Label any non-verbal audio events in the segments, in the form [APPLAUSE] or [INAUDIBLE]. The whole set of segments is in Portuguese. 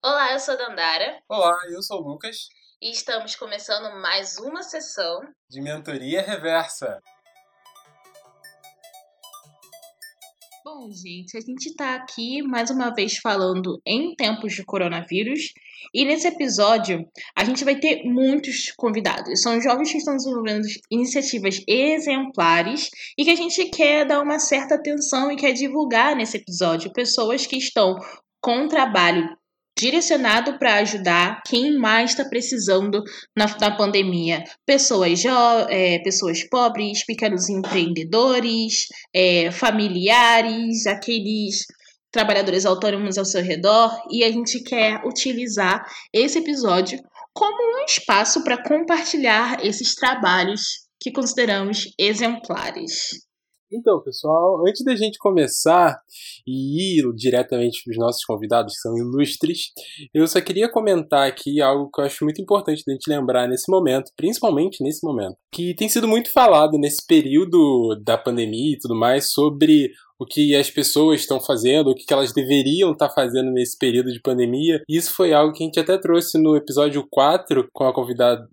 Olá, eu sou a Dandara. Olá, eu sou o Lucas. E estamos começando mais uma sessão de Mentoria Reversa. Bom, gente, a gente está aqui mais uma vez falando em tempos de coronavírus. E nesse episódio, a gente vai ter muitos convidados. São jovens que estão desenvolvendo iniciativas exemplares e que a gente quer dar uma certa atenção e quer divulgar nesse episódio pessoas que estão com trabalho direcionado para ajudar quem mais está precisando na, na, pandemia. Pessoas, é, pessoas pobres, pequenos empreendedores, é, familiares, aqueles trabalhadores autônomos ao seu redor. E a gente quer utilizar esse episódio como um espaço para compartilhar esses trabalhos que consideramos exemplares. Então, pessoal, antes da gente começar e ir diretamente para os nossos convidados, que são ilustres, eu só queria comentar aqui algo que eu acho muito importante da gente lembrar nesse momento, principalmente nesse momento, que tem sido muito falado nesse período da pandemia e tudo mais sobre o que as pessoas estão fazendo, o que elas deveriam estar tá fazendo nesse período de pandemia. Isso foi algo que a gente até trouxe no episódio 4 com a convidada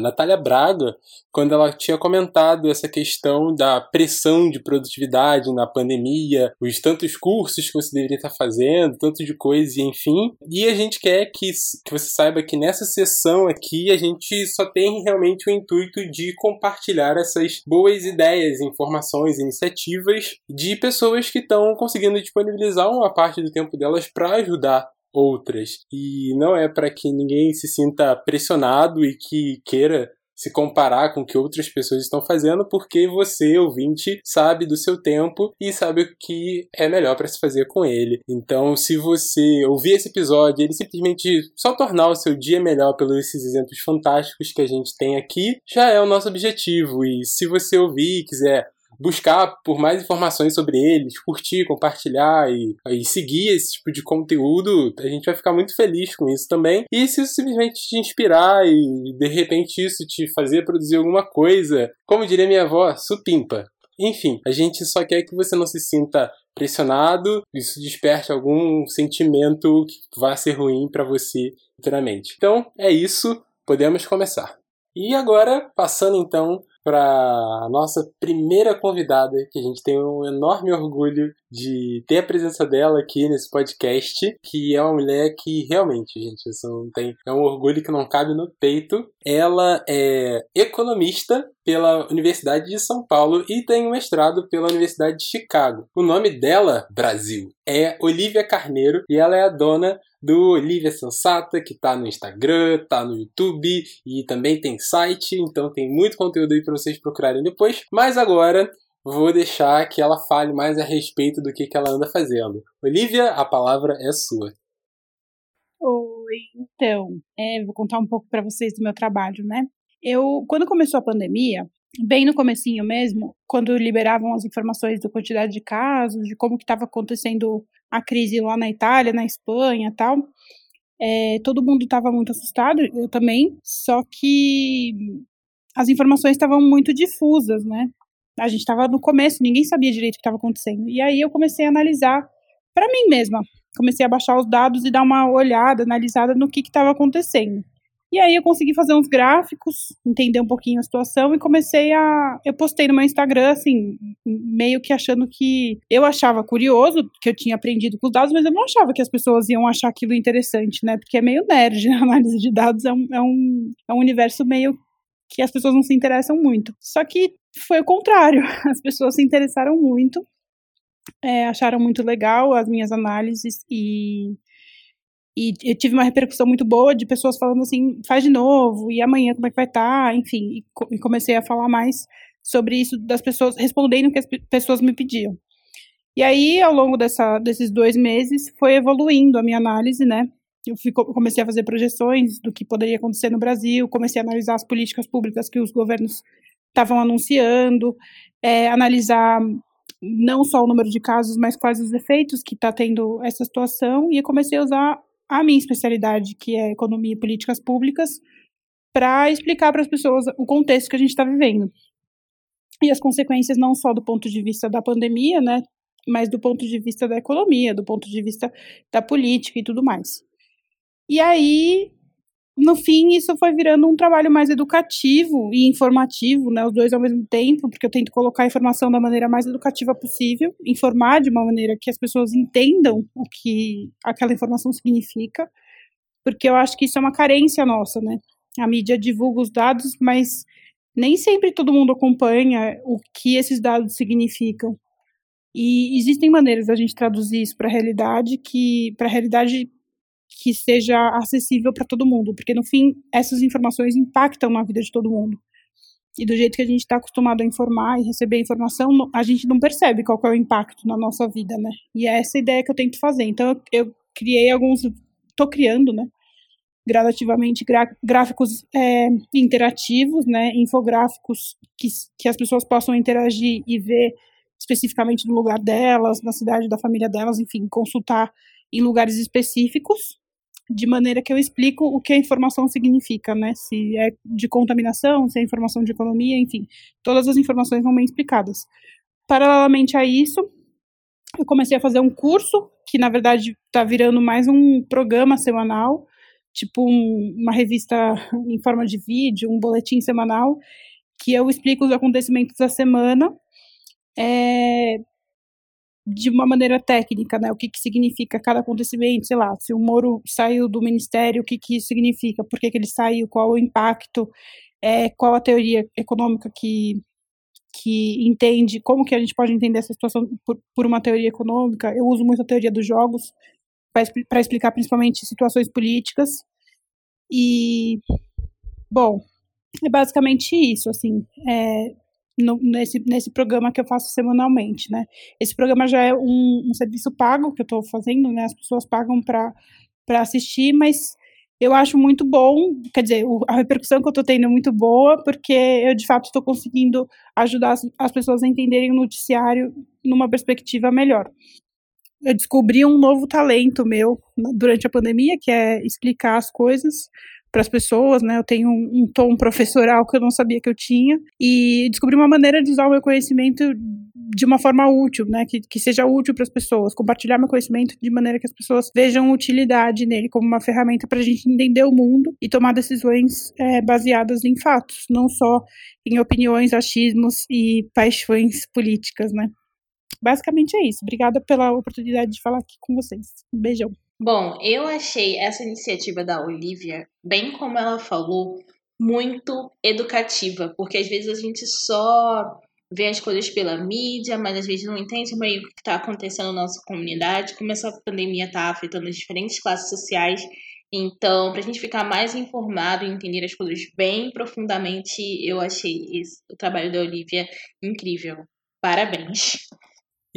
Natália Braga, quando ela tinha comentado essa questão da pressão de produtividade na pandemia, os tantos cursos que você deveria estar tá fazendo, tanto de coisas, enfim. E a gente quer que, que você saiba que nessa sessão aqui a gente só tem realmente o intuito de compartilhar essas boas ideias, informações, iniciativas de pessoas pessoas que estão conseguindo disponibilizar uma parte do tempo delas para ajudar outras. E não é para que ninguém se sinta pressionado e que queira se comparar com o que outras pessoas estão fazendo, porque você, ouvinte, sabe do seu tempo e sabe o que é melhor para se fazer com ele. Então, se você ouvir esse episódio, ele simplesmente só tornar o seu dia melhor pelos esses exemplos fantásticos que a gente tem aqui, já é o nosso objetivo. E se você ouvir e quiser buscar por mais informações sobre eles, curtir, compartilhar e, e, seguir esse tipo de conteúdo, a gente vai ficar muito feliz com isso também. E se isso simplesmente te inspirar e de repente isso te fazer produzir alguma coisa, como diria minha avó, supimpa. Enfim, a gente só quer que você não se sinta pressionado, isso desperte algum sentimento que vá ser ruim para você futuramente. Então, é isso, podemos começar. E agora, passando então para a nossa primeira convidada, que a gente tem um enorme orgulho de ter a presença dela aqui nesse podcast, que é uma mulher que realmente, gente, isso não tem, é um orgulho que não cabe no peito. Ela é economista pela Universidade de São Paulo e tem um mestrado pela Universidade de Chicago. O nome dela, Brasil, é Olivia Carneiro e ela é a dona do Olivia Sensata, que tá no Instagram, tá no YouTube e também tem site, então tem muito conteúdo aí para vocês procurarem depois. Mas agora vou deixar que ela fale mais a respeito do que, que ela anda fazendo. Olivia, a palavra é sua. Oi, então, é, vou contar um pouco para vocês do meu trabalho, né? Eu, quando começou a pandemia, bem no comecinho mesmo, quando liberavam as informações da quantidade de casos, de como que estava acontecendo a crise lá na Itália, na Espanha, tal, é, todo mundo estava muito assustado, eu também, só que as informações estavam muito difusas, né? A gente estava no começo, ninguém sabia direito o que estava acontecendo. E aí eu comecei a analisar para mim mesma. Comecei a baixar os dados e dar uma olhada, analisada no que estava acontecendo. E aí eu consegui fazer uns gráficos, entender um pouquinho a situação e comecei a. Eu postei no meu Instagram, assim, meio que achando que. Eu achava curioso, que eu tinha aprendido com os dados, mas eu não achava que as pessoas iam achar aquilo interessante, né? Porque é meio nerd, né? [LAUGHS] A análise de dados é um, é um, é um universo meio que as pessoas não se interessam muito. Só que foi o contrário. [LAUGHS] As pessoas se interessaram muito, é, acharam muito legal as minhas análises e e eu tive uma repercussão muito boa de pessoas falando assim, faz de novo, e amanhã como é que vai estar, tá? enfim, e comecei a falar mais sobre isso das pessoas, respondendo o que as pessoas me pediam. E aí, ao longo dessa, desses dois meses, foi evoluindo a minha análise, né? Eu fui, comecei a fazer projeções do que poderia acontecer no Brasil, comecei a analisar as políticas públicas que os governos estavam anunciando, é, analisar não só o número de casos, mas quais os efeitos que está tendo essa situação, e comecei a usar a minha especialidade, que é economia e políticas públicas, para explicar para as pessoas o contexto que a gente está vivendo. E as consequências não só do ponto de vista da pandemia, né, mas do ponto de vista da economia, do ponto de vista da política e tudo mais. E aí, no fim, isso foi virando um trabalho mais educativo e informativo, né, os dois ao mesmo tempo, porque eu tento colocar a informação da maneira mais educativa possível, informar de uma maneira que as pessoas entendam o que aquela informação significa, porque eu acho que isso é uma carência nossa, né? A mídia divulga os dados, mas nem sempre todo mundo acompanha o que esses dados significam. E existem maneiras da gente traduzir isso para a realidade que para a realidade que seja acessível para todo mundo, porque no fim essas informações impactam na vida de todo mundo. E do jeito que a gente está acostumado a informar e receber informação, a gente não percebe qual é o impacto na nossa vida, né? E é essa ideia que eu tento fazer. Então eu, criei alguns, estou criando, né? Gradativamente gráficos é, interativos, né? Infográficos que, que as pessoas possam interagir e ver especificamente no lugar delas, na cidade da família delas, enfim, consultar em lugares específicos, de maneira que eu explico o que a informação significa, né? Se é de contaminação, se é informação de economia, enfim, todas as informações vão bem explicadas. Paralelamente a isso, eu comecei a fazer um curso, que na verdade está virando mais um programa semanal, tipo um, uma revista em forma de vídeo, um boletim semanal, que eu explico os acontecimentos da semana é, de uma maneira técnica, né? O que, que significa cada acontecimento, sei lá, se o Moro saiu do ministério, o que, que isso significa, por que, que ele saiu, qual o impacto, é, qual a teoria econômica que, que entende, como que a gente pode entender essa situação por, por uma teoria econômica. Eu uso muito a teoria dos jogos para explicar principalmente situações políticas. E, bom, é basicamente isso, assim, é, no, nesse, nesse programa que eu faço semanalmente, né? Esse programa já é um, um serviço pago que eu estou fazendo, né? As pessoas pagam para assistir, mas eu acho muito bom, quer dizer, a repercussão que eu estou tendo é muito boa, porque eu de fato estou conseguindo ajudar as, as pessoas a entenderem o noticiário numa perspectiva melhor. Eu descobri um novo talento meu durante a pandemia, que é explicar as coisas para as pessoas, né? Eu tenho um, um, tom professoral que eu não sabia que eu tinha e descobri uma maneira de usar o meu conhecimento de uma forma útil, né? Que, que seja útil para as pessoas, compartilhar meu conhecimento de maneira que as pessoas vejam utilidade nele como uma ferramenta para a gente entender o mundo e tomar decisões é, baseadas em fatos, não só em opiniões, achismos e paixões políticas, né? Basicamente é isso. Obrigada pela oportunidade de falar aqui com vocês. Um beijão. Bom, eu achei essa iniciativa da Olivia, bem como ela falou, muito educativa, porque às vezes a gente só vê as coisas pela mídia, mas às vezes não entende meio o que está acontecendo na nossa comunidade, como essa pandemia está afetando as diferentes classes sociais. Então, para a gente ficar mais informado e entender as coisas bem profundamente, eu achei esse, o trabalho da Olivia incrível. Parabéns!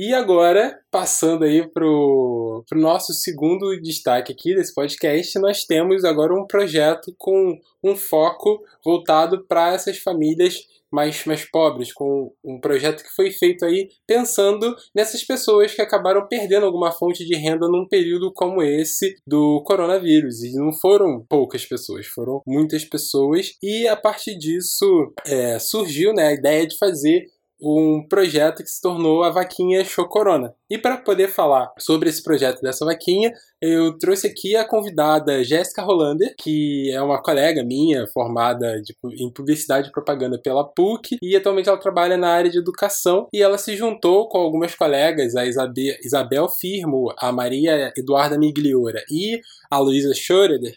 E agora, passando aí pro, nosso segundo destaque aqui desse podcast, nós temos agora um projeto com um foco voltado para essas famílias mais, mais pobres, com um projeto que foi feito aí pensando nessas pessoas que acabaram perdendo alguma fonte de renda num período como esse do coronavírus. E não foram poucas pessoas, foram muitas pessoas. E a partir disso é, surgiu né, a ideia de fazer um projeto que se tornou a Vaquinha Chocorona. E para poder falar sobre esse projeto dessa vaquinha, eu trouxe aqui a convidada Jéssica Rolander, que é uma colega minha, formada de, em publicidade e propaganda pela PUC, e atualmente ela trabalha na área de educação, e ela se juntou com algumas colegas, a Isabel, Isabel Firmo, a Maria Eduarda Migliora e a Luísa Schroeder,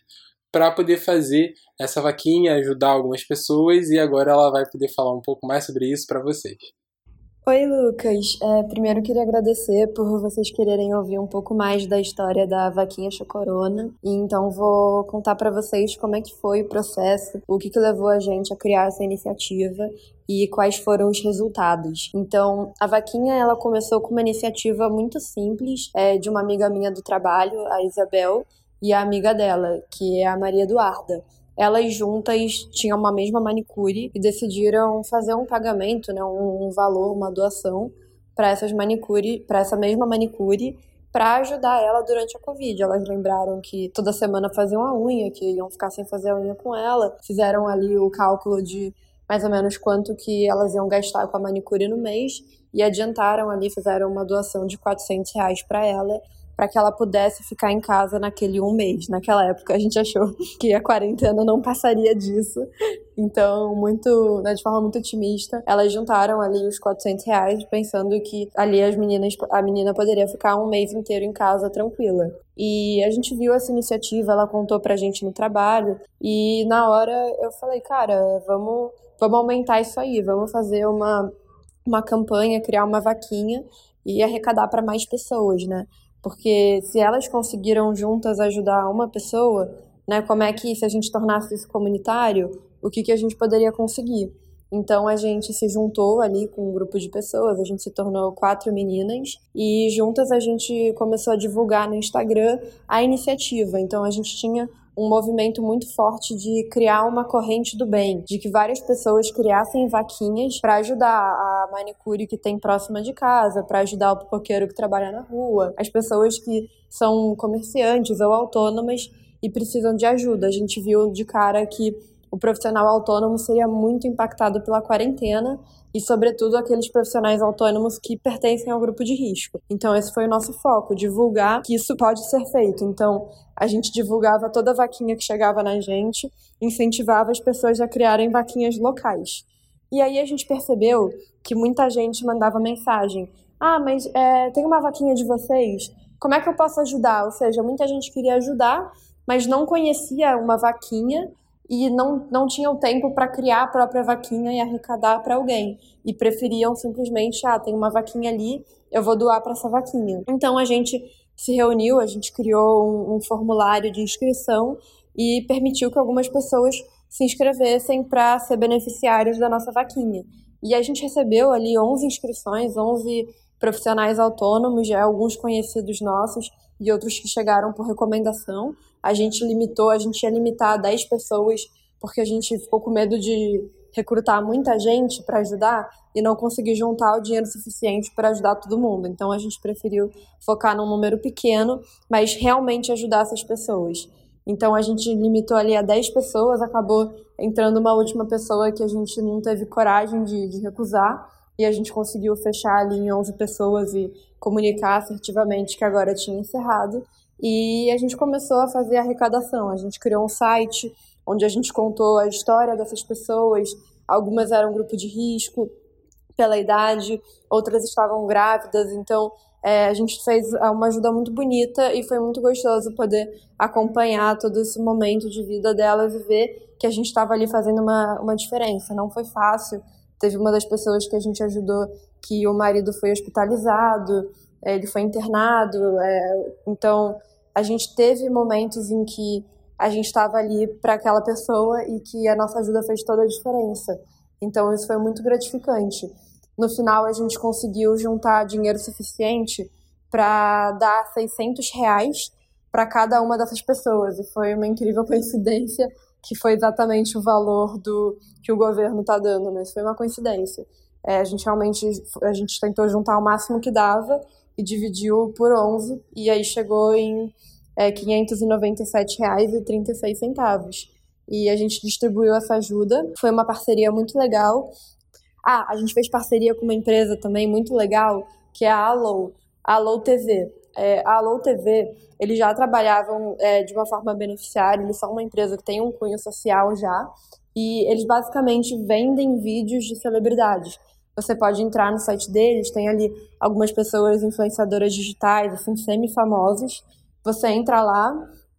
para poder fazer essa vaquinha, ajudar algumas pessoas e agora ela vai poder falar um pouco mais sobre isso para vocês. Oi, Lucas. É, primeiro queria agradecer por vocês quererem ouvir um pouco mais da história da vaquinha Chocorona. E então vou contar para vocês como é que foi o processo, o que, que levou a gente a criar essa iniciativa e quais foram os resultados. Então, a vaquinha ela começou com uma iniciativa muito simples é, de uma amiga minha do trabalho, a Isabel, e a amiga dela, que é a Maria Eduarda. Elas juntas tinham uma mesma manicure e decidiram fazer um pagamento, né, um, um valor, uma doação para essas manicure, para essa mesma manicure, para ajudar ela durante a Covid. Elas lembraram que toda semana faziam a unha, que iam ficar sem fazer a unha com ela, fizeram ali o cálculo de mais ou menos quanto que elas iam gastar com a manicure no mês e adiantaram ali, fizeram uma doação de 400 reais para ela para que ela pudesse ficar em casa naquele um mês. Naquela época a gente achou [LAUGHS] que a quarentena não passaria disso. Então, muito, né, de forma muito otimista, elas juntaram ali os 400 reais, pensando que ali as meninas, a menina poderia ficar um mês inteiro em casa tranquila. E a gente viu essa iniciativa, ela contou pra gente no trabalho, e na hora eu falei, cara, vamos, vamos aumentar isso aí, vamos fazer uma, uma campanha, criar uma vaquinha e arrecadar para mais pessoas, né? Porque se elas conseguiram juntas ajudar uma pessoa, né, como é que se a gente tornasse isso comunitário, o que, que a gente poderia conseguir? Então a gente se juntou ali com um grupo de pessoas, a gente se tornou quatro meninas e juntas a gente começou a divulgar no Instagram a iniciativa. Então a gente tinha um movimento muito forte de criar uma corrente do bem, de que várias pessoas criassem vaquinhas para ajudar a manicure que tem próxima de casa, para ajudar o pipoqueiro que trabalha na rua, as pessoas que são comerciantes ou autônomas e precisam de ajuda. A gente viu de cara que o profissional autônomo seria muito impactado pela quarentena e, sobretudo, aqueles profissionais autônomos que pertencem ao grupo de risco. Então, esse foi o nosso foco, divulgar que isso pode ser feito. Então, a gente divulgava toda a vaquinha que chegava na gente, incentivava as pessoas a criarem vaquinhas locais. E aí a gente percebeu que muita gente mandava mensagem: Ah, mas é, tem uma vaquinha de vocês? Como é que eu posso ajudar? Ou seja, muita gente queria ajudar, mas não conhecia uma vaquinha e não, não tinham tempo para criar a própria vaquinha e arrecadar para alguém. E preferiam simplesmente, ah, tem uma vaquinha ali, eu vou doar para essa vaquinha. Então a gente se reuniu, a gente criou um, um formulário de inscrição e permitiu que algumas pessoas se inscrevessem para ser beneficiários da nossa vaquinha. E a gente recebeu ali 11 inscrições, 11 profissionais autônomos, já alguns conhecidos nossos e outros que chegaram por recomendação a gente limitou, a gente ia limitar a 10 pessoas, porque a gente ficou com medo de recrutar muita gente para ajudar e não conseguir juntar o dinheiro suficiente para ajudar todo mundo. Então a gente preferiu focar num número pequeno, mas realmente ajudar essas pessoas. Então a gente limitou ali a 10 pessoas, acabou entrando uma última pessoa que a gente não teve coragem de, de recusar e a gente conseguiu fechar ali em 11 pessoas e comunicar assertivamente que agora tinha encerrado. E a gente começou a fazer arrecadação. A gente criou um site onde a gente contou a história dessas pessoas. Algumas eram grupo de risco pela idade, outras estavam grávidas. Então é, a gente fez uma ajuda muito bonita e foi muito gostoso poder acompanhar todo esse momento de vida delas e ver que a gente estava ali fazendo uma, uma diferença. Não foi fácil. Teve uma das pessoas que a gente ajudou que o marido foi hospitalizado é, ele foi internado. É, então, a gente teve momentos em que a gente estava ali para aquela pessoa e que a nossa ajuda fez toda a diferença. Então, isso foi muito gratificante. No final, a gente conseguiu juntar dinheiro suficiente para dar 600 reais para cada uma dessas pessoas. E foi uma incrível coincidência que foi exatamente o valor do que o governo está dando, mas foi uma coincidência. É, a gente realmente a gente tentou juntar o máximo que dava e dividiu por 11 e aí chegou em é, R$ 597,36. E a gente distribuiu essa ajuda. Foi uma parceria muito legal. Ah, a gente fez parceria com uma empresa também muito legal, que é a Allo, Allo TV. É, a Allo TV, eles já trabalhavam é, de uma forma beneficiária, eles são uma empresa que tem um cunho social já, e eles basicamente vendem vídeos de celebridades. Você pode entrar no site deles, tem ali algumas pessoas influenciadoras digitais, assim, semi-famosas. Você entra lá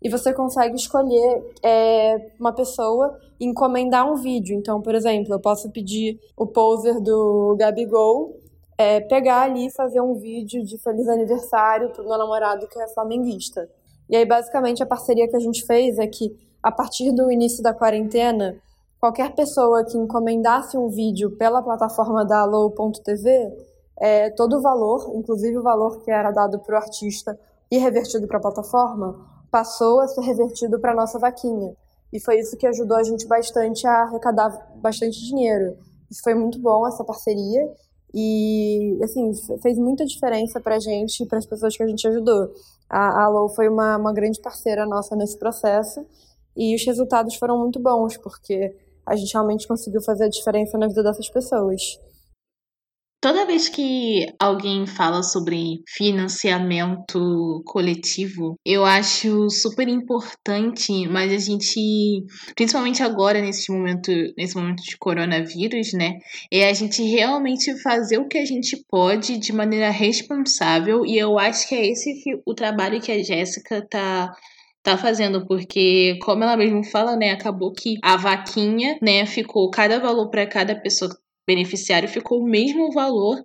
e você consegue escolher é, uma pessoa e encomendar um vídeo. Então, por exemplo, eu posso pedir o poser do Gabigol, é, pegar ali e fazer um vídeo de feliz aniversário pro meu namorado que é flamenguista. E aí, basicamente, a parceria que a gente fez é que, a partir do início da quarentena, qualquer pessoa que encomendasse um vídeo pela plataforma da Allo.tv, é, todo o valor, inclusive o valor que era dado para o artista e revertido para a plataforma, passou a ser revertido para nossa vaquinha. E foi isso que ajudou a gente bastante a arrecadar bastante dinheiro. Isso foi muito bom, essa parceria. E, assim, fez muita diferença para a gente e para as pessoas que a gente ajudou. A Allo foi uma, uma grande parceira nossa nesse processo. E os resultados foram muito bons, porque a gente realmente conseguiu fazer a diferença na vida dessas pessoas. Toda vez que alguém fala sobre financiamento coletivo, eu acho super importante, mas a gente, principalmente agora nesse momento, nesse momento de coronavírus, né, é a gente realmente fazer o que a gente pode de maneira responsável e eu acho que é esse o trabalho que a Jéssica tá tá fazendo, porque, como ela mesmo fala, né, acabou que a vaquinha, né, ficou cada valor para cada pessoa beneficiário ficou o mesmo valor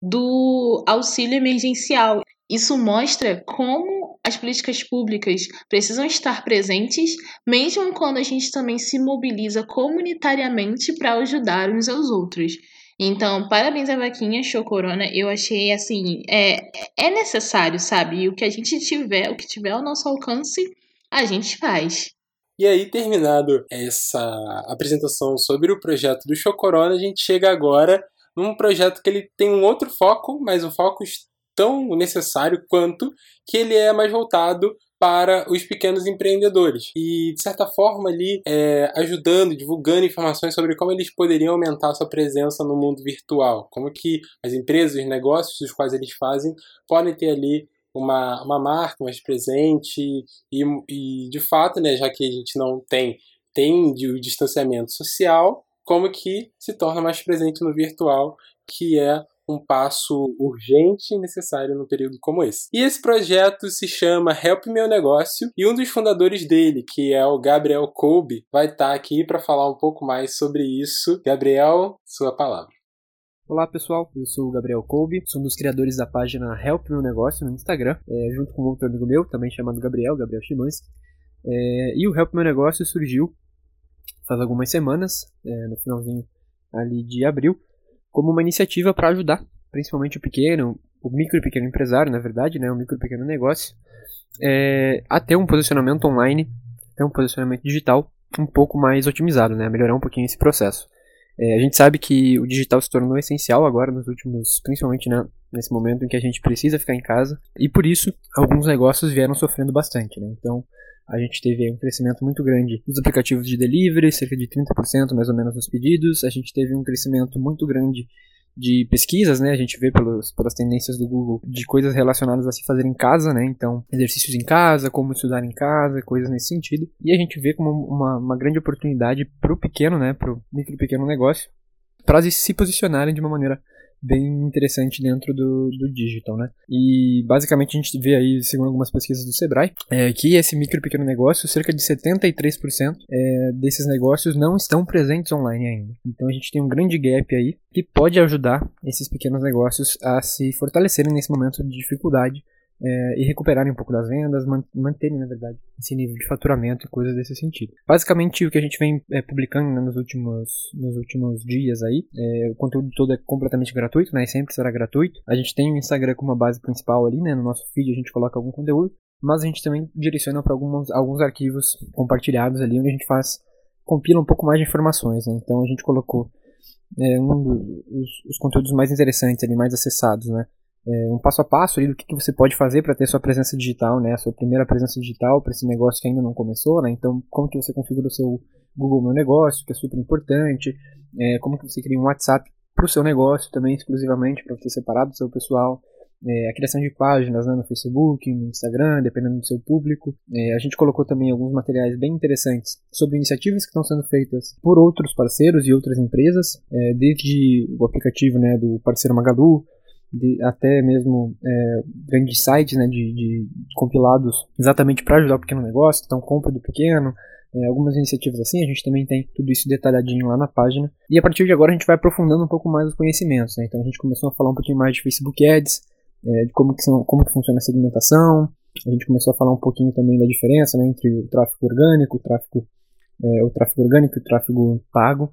do auxílio emergencial. Isso mostra como as políticas públicas precisam estar presentes, mesmo quando a gente também se mobiliza comunitariamente para ajudar uns aos outros. Então, parabéns à vaquinha Show Corona. Eu achei assim, é, é necessário, sabe? E o que a gente tiver, o que tiver ao nosso alcance, a gente faz. E aí, terminado essa apresentação sobre o projeto do Show Corona, a gente chega agora num projeto que ele tem um outro foco, mas um foco tão necessário quanto que ele é mais voltado para os pequenos empreendedores. E de certa forma ali é, ajudando, divulgando informações sobre como eles poderiam aumentar sua presença no mundo virtual, como que as empresas, os negócios dos quais eles fazem podem ter ali uma, uma marca mais presente e, e de fato, né, já que a gente não tem tem o distanciamento social, como que se torna mais presente no virtual, que é um passo urgente e necessário num período como esse. E esse projeto se chama Help Meu Negócio e um dos fundadores dele, que é o Gabriel Kolbe, vai estar aqui para falar um pouco mais sobre isso. Gabriel, sua palavra. Olá pessoal, eu sou o Gabriel Kolbe, sou um dos criadores da página Help Meu Negócio no Instagram, é, junto com outro amigo meu, também chamado Gabriel, Gabriel Chimansky. É, e o Help Meu Negócio surgiu faz algumas semanas, é, no finalzinho ali de abril, como uma iniciativa para ajudar, principalmente o pequeno, o micro e pequeno empresário, na verdade, né, o micro e pequeno negócio, é, a ter um posicionamento online, ter um posicionamento digital um pouco mais otimizado, né, melhorar um pouquinho esse processo. É, a gente sabe que o digital se tornou essencial agora nos últimos, principalmente né, nesse momento em que a gente precisa ficar em casa, e por isso alguns negócios vieram sofrendo bastante, né? Então a gente teve um crescimento muito grande nos aplicativos de delivery, cerca de 30% mais ou menos nos pedidos. A gente teve um crescimento muito grande de pesquisas, né? A gente vê pelos, pelas tendências do Google de coisas relacionadas a se fazer em casa, né? Então, exercícios em casa, como estudar em casa, coisas nesse sentido. E a gente vê como uma, uma grande oportunidade para o pequeno, né? Para o micro pequeno negócio, para se posicionarem de uma maneira bem interessante dentro do, do digital, né? E basicamente a gente vê aí, segundo algumas pesquisas do Sebrae, é, que esse micro e pequeno negócio, cerca de 73% é, desses negócios não estão presentes online ainda. Então a gente tem um grande gap aí que pode ajudar esses pequenos negócios a se fortalecerem nesse momento de dificuldade é, e recuperarem um pouco das vendas, manterem, na verdade, esse nível de faturamento e coisas desse sentido. Basicamente, o que a gente vem é, publicando né, nos, últimos, nos últimos dias aí, é, o conteúdo todo é completamente gratuito, né, sempre será gratuito. A gente tem o Instagram como base principal ali, né, no nosso feed a gente coloca algum conteúdo, mas a gente também direciona para alguns, alguns arquivos compartilhados ali, onde a gente faz, compila um pouco mais de informações, né, então a gente colocou é, um dos os conteúdos mais interessantes ali, mais acessados, né, é, um passo a passo ali do que, que você pode fazer para ter sua presença digital, né, a sua primeira presença digital para esse negócio que ainda não começou, né, então como que você configura o seu Google Meu Negócio, que é super importante, é, como que você cria um WhatsApp para o seu negócio também exclusivamente para você separar do seu pessoal, é, a criação de páginas né, no Facebook, no Instagram, dependendo do seu público. É, a gente colocou também alguns materiais bem interessantes sobre iniciativas que estão sendo feitas por outros parceiros e outras empresas, é, desde o aplicativo né, do parceiro Magalu, de, até mesmo é, grandes sites né, de, de compilados exatamente para ajudar o pequeno negócio, então compra do pequeno, é, algumas iniciativas assim, a gente também tem tudo isso detalhadinho lá na página. E a partir de agora a gente vai aprofundando um pouco mais os conhecimentos, né? então a gente começou a falar um pouquinho mais de Facebook Ads, é, de como que, são, como que funciona a segmentação, a gente começou a falar um pouquinho também da diferença né, entre o tráfego orgânico, o tráfego, é, o tráfego orgânico e o tráfego pago.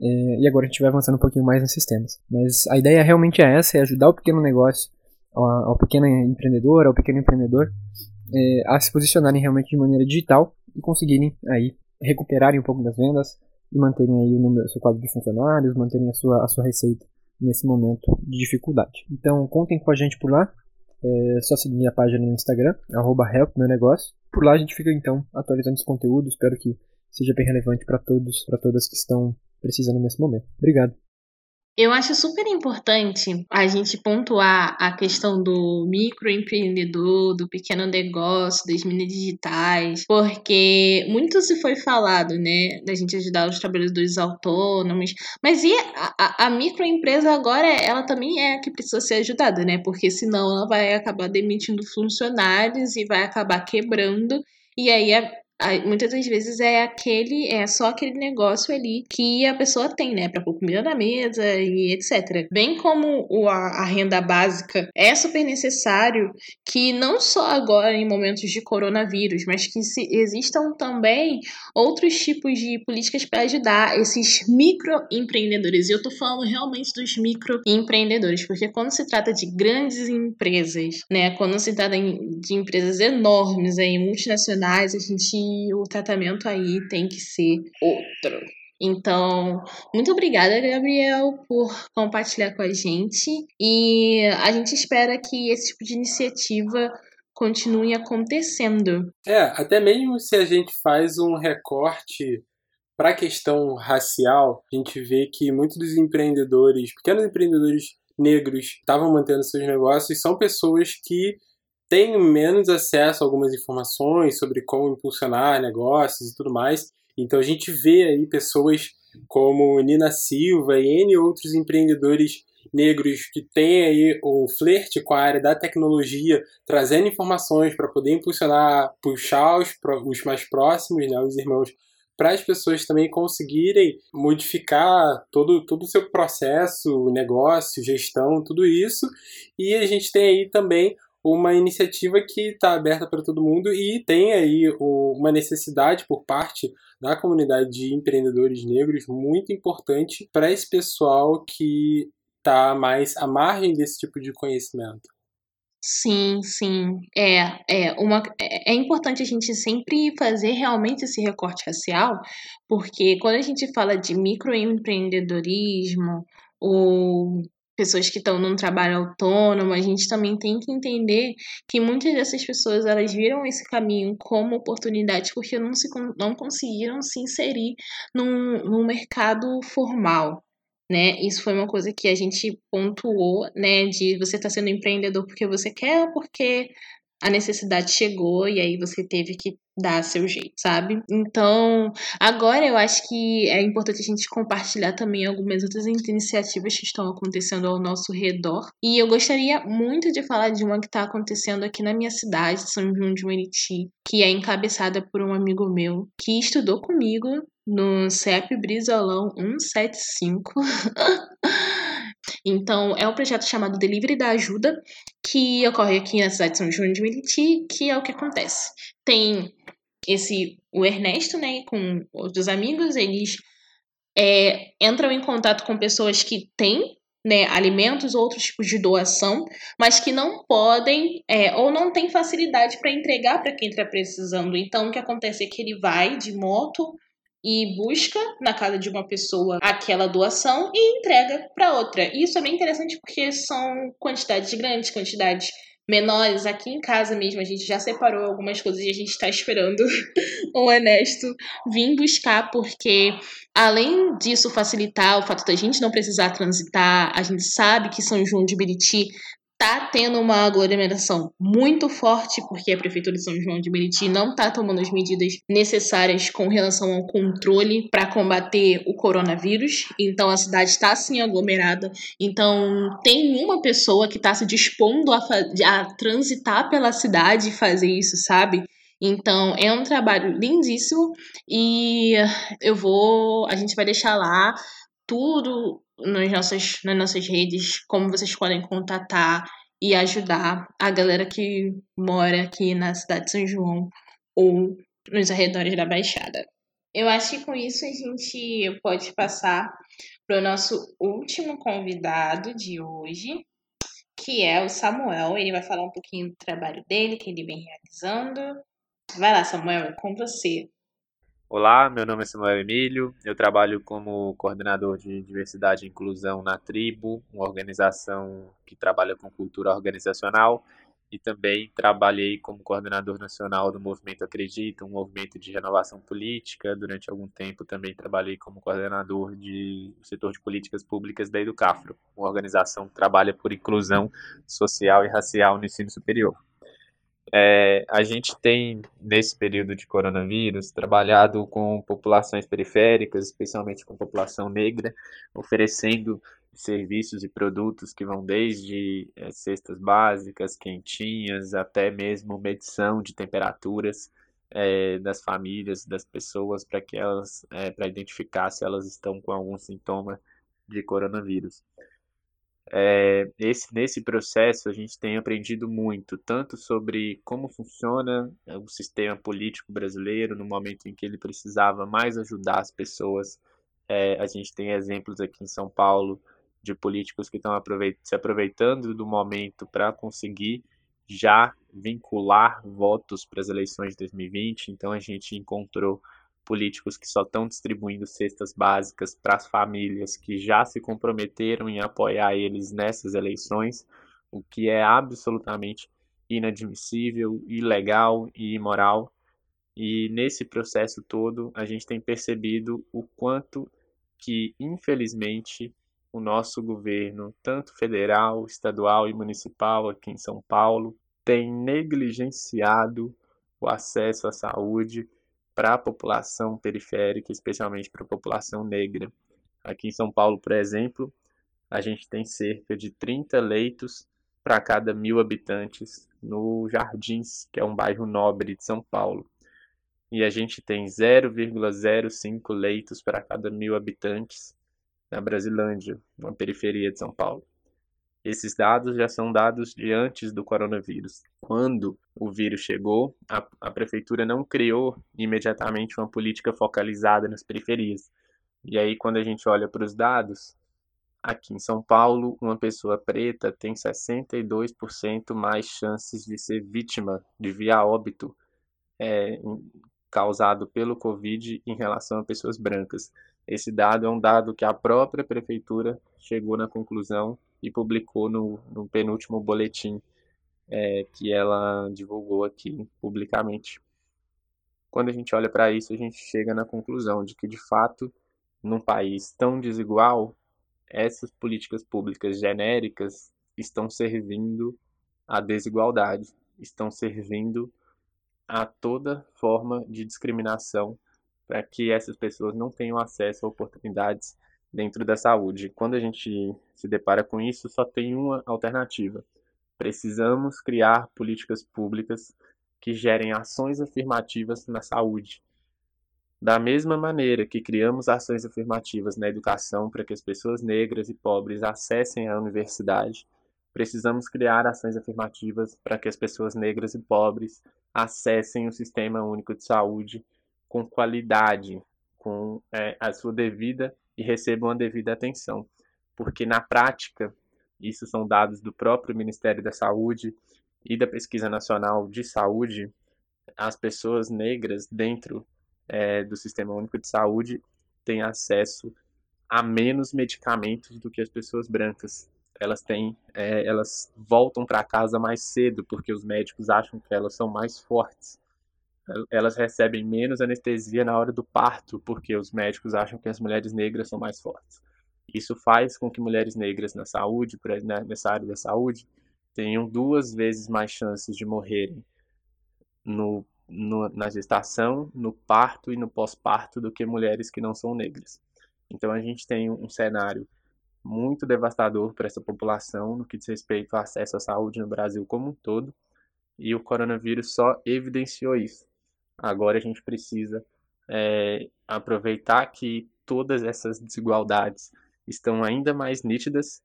É, e agora a gente vai avançando um pouquinho mais nos sistemas. Mas a ideia realmente é essa, é ajudar o pequeno negócio, ao, pequeno empreendedor, ao pequeno empreendedor, é, a se posicionarem realmente de maneira digital e conseguirem aí recuperarem um pouco das vendas e manterem aí o número, seu quadro de funcionários, manterem a sua, a sua receita nesse momento de dificuldade. Então contem com a gente por lá. É só seguir a página no Instagram, arroba help meu negócio. Por lá a gente fica então atualizando esse conteúdo. Espero que seja bem relevante para todos, para todas que estão precisando nesse momento. Obrigado. Eu acho super importante a gente pontuar a questão do microempreendedor, do pequeno negócio, das minas digitais, porque muito se foi falado, né, da gente ajudar os trabalhadores autônomos, mas e a, a, a microempresa agora, ela também é a que precisa ser ajudada, né, porque senão ela vai acabar demitindo funcionários e vai acabar quebrando, e aí a, muitas das vezes é aquele, é só aquele negócio ali que a pessoa tem, né, para pôr comida na mesa e etc. Bem como o, a, a, renda básica é super necessário que não só agora em momentos de coronavírus, mas que se, existam também outros tipos de políticas para ajudar esses microempreendedores. E eu tô falando realmente dos microempreendedores, porque quando se trata de grandes empresas, né, quando se trata de empresas enormes aí, multinacionais, a gente o tratamento aí tem que ser outro. Então, muito obrigada, Gabriel, por compartilhar com a gente. E a gente espera que esse tipo de iniciativa continue acontecendo. É, até mesmo se a gente faz um recorte para a questão racial, a gente vê que muitos dos empreendedores, pequenos empreendedores negros, estavam mantendo seus negócios, são pessoas que tenho menos acesso a algumas informações sobre como impulsionar negócios e tudo mais. Então a gente vê aí pessoas como Nina Silva e N outros empreendedores negros que têm aí um flerte com a área da tecnologia, trazendo informações para poder impulsionar, puxar os, os mais próximos, né, os irmãos, para as pessoas também conseguirem modificar todo, todo o seu processo, negócio, gestão, tudo isso. E a gente tem aí também uma iniciativa que está aberta para todo mundo e tem aí uma necessidade por parte da comunidade de empreendedores negros muito importante para esse pessoal que está mais à margem desse tipo de conhecimento. Sim, sim. É, é, uma, é, importante a gente sempre fazer realmente esse recorte racial, porque quando a gente fala de microempreendedorismo, ou pessoas que estão num trabalho autônomo, a gente também tem que entender que muitas dessas pessoas elas viram esse caminho como oportunidade porque não, se, não conseguiram se inserir num, num mercado formal. Né? Isso foi uma coisa que a gente pontuou, né? De você estar tá sendo empreendedor porque você quer porque a necessidade chegou e aí você teve que dar seu jeito, sabe? Então, agora eu acho que é importante a gente compartilhar também algumas outras iniciativas que estão acontecendo ao nosso redor. E eu gostaria muito de falar de uma que está acontecendo aqui na minha cidade, São João de Meriti, que é encabeçada por um amigo meu que estudou comigo no CEP Brizolão 175. [LAUGHS] Então, é um projeto chamado Delivery da Ajuda, que ocorre aqui na cidade de São João de Meriti, que é o que acontece. Tem esse o Ernesto, né, com outros amigos, eles é, entram em contato com pessoas que têm né, alimentos ou outros tipos de doação, mas que não podem é, ou não têm facilidade para entregar para quem está precisando. Então, o que acontece é que ele vai de moto e busca na casa de uma pessoa aquela doação e entrega para outra. E isso é bem interessante porque são quantidades grandes, quantidades menores. Aqui em casa mesmo a gente já separou algumas coisas e a gente está esperando [LAUGHS] o Ernesto vir buscar, porque além disso facilitar o fato da gente não precisar transitar, a gente sabe que São João de Biriti tá tendo uma aglomeração muito forte, porque a Prefeitura de São João de Meriti não tá tomando as medidas necessárias com relação ao controle para combater o coronavírus. Então a cidade está assim aglomerada. Então tem uma pessoa que está se dispondo a, a transitar pela cidade e fazer isso, sabe? Então, é um trabalho lindíssimo e eu vou, a gente vai deixar lá tudo nas nossas, nas nossas redes, como vocês podem contatar e ajudar a galera que mora aqui na cidade de São João ou nos arredores da Baixada. Eu acho que com isso a gente pode passar para o nosso último convidado de hoje, que é o Samuel. Ele vai falar um pouquinho do trabalho dele, que ele vem realizando. Vai lá, Samuel, é com você. Olá, meu nome é Samuel Emílio, eu trabalho como coordenador de diversidade e inclusão na Tribo, uma organização que trabalha com cultura organizacional, e também trabalhei como coordenador nacional do Movimento Acredita, um movimento de renovação política. Durante algum tempo também trabalhei como coordenador de setor de políticas públicas da Educafro, uma organização que trabalha por inclusão social e racial no ensino superior. É, a gente tem, nesse período de coronavírus, trabalhado com populações periféricas, especialmente com população negra, oferecendo serviços e produtos que vão desde é, cestas básicas, quentinhas, até mesmo medição de temperaturas é, das famílias, das pessoas, para que elas, é, para identificar se elas estão com algum sintoma de coronavírus. É, esse, nesse processo a gente tem aprendido muito, tanto sobre como funciona o sistema político brasileiro no momento em que ele precisava mais ajudar as pessoas. É, a gente tem exemplos aqui em São Paulo de políticos que estão aproveit se aproveitando do momento para conseguir já vincular votos para as eleições de 2020. Então a gente encontrou políticos que só estão distribuindo cestas básicas para as famílias que já se comprometeram em apoiar eles nessas eleições, o que é absolutamente inadmissível, ilegal e imoral. E nesse processo todo, a gente tem percebido o quanto que, infelizmente, o nosso governo, tanto federal, estadual e municipal aqui em São Paulo, tem negligenciado o acesso à saúde para a população periférica, especialmente para a população negra. Aqui em São Paulo, por exemplo, a gente tem cerca de 30 leitos para cada mil habitantes no Jardins, que é um bairro nobre de São Paulo. E a gente tem 0,05 leitos para cada mil habitantes na Brasilândia, uma periferia de São Paulo. Esses dados já são dados de antes do coronavírus. Quando o vírus chegou, a, a prefeitura não criou imediatamente uma política focalizada nas periferias. E aí, quando a gente olha para os dados, aqui em São Paulo, uma pessoa preta tem 62% mais chances de ser vítima de via óbito é, causado pelo Covid em relação a pessoas brancas. Esse dado é um dado que a própria prefeitura chegou na conclusão e publicou no, no penúltimo boletim é, que ela divulgou aqui publicamente. Quando a gente olha para isso, a gente chega na conclusão de que, de fato, num país tão desigual, essas políticas públicas genéricas estão servindo à desigualdade, estão servindo a toda forma de discriminação para que essas pessoas não tenham acesso a oportunidades dentro da saúde. Quando a gente se depara com isso, só tem uma alternativa. Precisamos criar políticas públicas que gerem ações afirmativas na saúde. Da mesma maneira que criamos ações afirmativas na educação para que as pessoas negras e pobres acessem a universidade, precisamos criar ações afirmativas para que as pessoas negras e pobres acessem o Sistema Único de Saúde com qualidade, com é, a sua devida e recebam a devida atenção. Porque na prática, isso são dados do próprio Ministério da Saúde e da Pesquisa Nacional de Saúde, as pessoas negras dentro é, do Sistema Único de Saúde têm acesso a menos medicamentos do que as pessoas brancas. Elas têm, é, elas voltam para casa mais cedo porque os médicos acham que elas são mais fortes elas recebem menos anestesia na hora do parto, porque os médicos acham que as mulheres negras são mais fortes. Isso faz com que mulheres negras na saúde, né, nessa área da saúde, tenham duas vezes mais chances de morrerem no, no, na gestação, no parto e no pós-parto do que mulheres que não são negras. Então a gente tem um cenário muito devastador para essa população no que diz respeito ao acesso à saúde no Brasil como um todo, e o coronavírus só evidenciou isso. Agora a gente precisa é, aproveitar que todas essas desigualdades estão ainda mais nítidas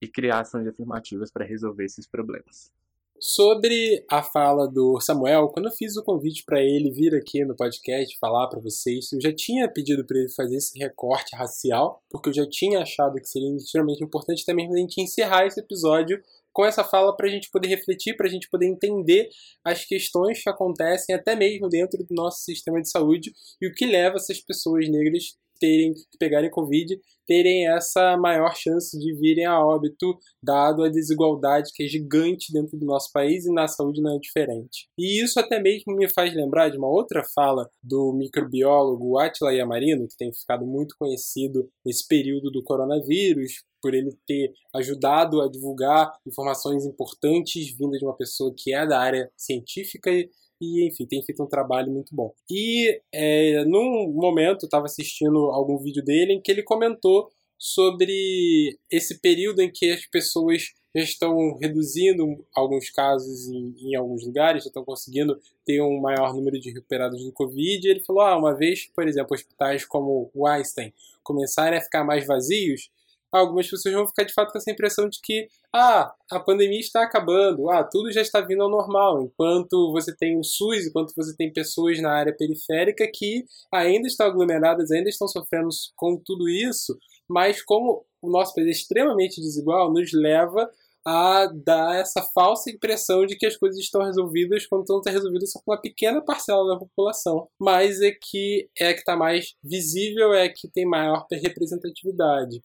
e criar ações afirmativas para resolver esses problemas. Sobre a fala do Samuel, quando eu fiz o convite para ele vir aqui no podcast falar para vocês, eu já tinha pedido para ele fazer esse recorte racial, porque eu já tinha achado que seria extremamente importante também a gente encerrar esse episódio com essa fala para a gente poder refletir, para a gente poder entender as questões que acontecem até mesmo dentro do nosso sistema de saúde e o que leva essas pessoas negras terem que pegarem Covid terem essa maior chance de virem a óbito, dado a desigualdade que é gigante dentro do nosso país e na saúde não é diferente. E isso até mesmo me faz lembrar de uma outra fala do microbiólogo Attila Yamarino, que tem ficado muito conhecido nesse período do coronavírus, por ele ter ajudado a divulgar informações importantes vindas de uma pessoa que é da área científica e enfim, tem feito um trabalho muito bom. E é, num momento, estava assistindo algum vídeo dele em que ele comentou sobre esse período em que as pessoas já estão reduzindo alguns casos em, em alguns lugares, já estão conseguindo ter um maior número de recuperados do Covid. E ele falou: ah, uma vez, por exemplo, hospitais como o Einstein começarem a ficar mais vazios, algumas pessoas vão ficar de fato com essa impressão de que ah, a pandemia está acabando, ah, tudo já está vindo ao normal, enquanto você tem o SUS, enquanto você tem pessoas na área periférica que ainda estão aglomeradas, ainda estão sofrendo com tudo isso, mas como o nosso país é extremamente desigual, nos leva a dar essa falsa impressão de que as coisas estão resolvidas quando estão resolvidas só com uma pequena parcela da população. Mas é que é a que está mais visível, é a que tem maior representatividade.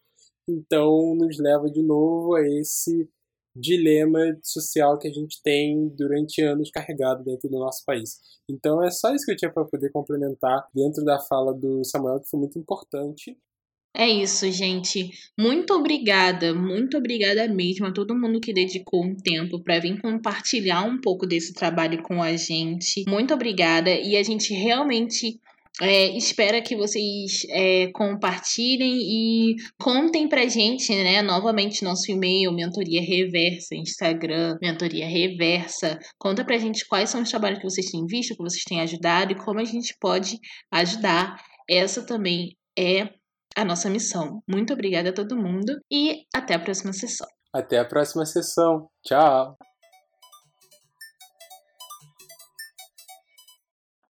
Então, nos leva de novo a esse dilema social que a gente tem durante anos carregado dentro do nosso país. Então, é só isso que eu tinha para poder complementar dentro da fala do Samuel, que foi muito importante. É isso, gente. Muito obrigada, muito obrigada mesmo a todo mundo que dedicou um tempo para vir compartilhar um pouco desse trabalho com a gente. Muito obrigada e a gente realmente é, espera que vocês é, compartilhem e contem pra gente, né? Novamente, nosso e-mail, Mentoria Reversa, Instagram, Mentoria Reversa. Conta pra gente quais são os trabalhos que vocês têm visto, que vocês têm ajudado e como a gente pode ajudar. Essa também é a nossa missão. Muito obrigada a todo mundo e até a próxima sessão. Até a próxima sessão. Tchau!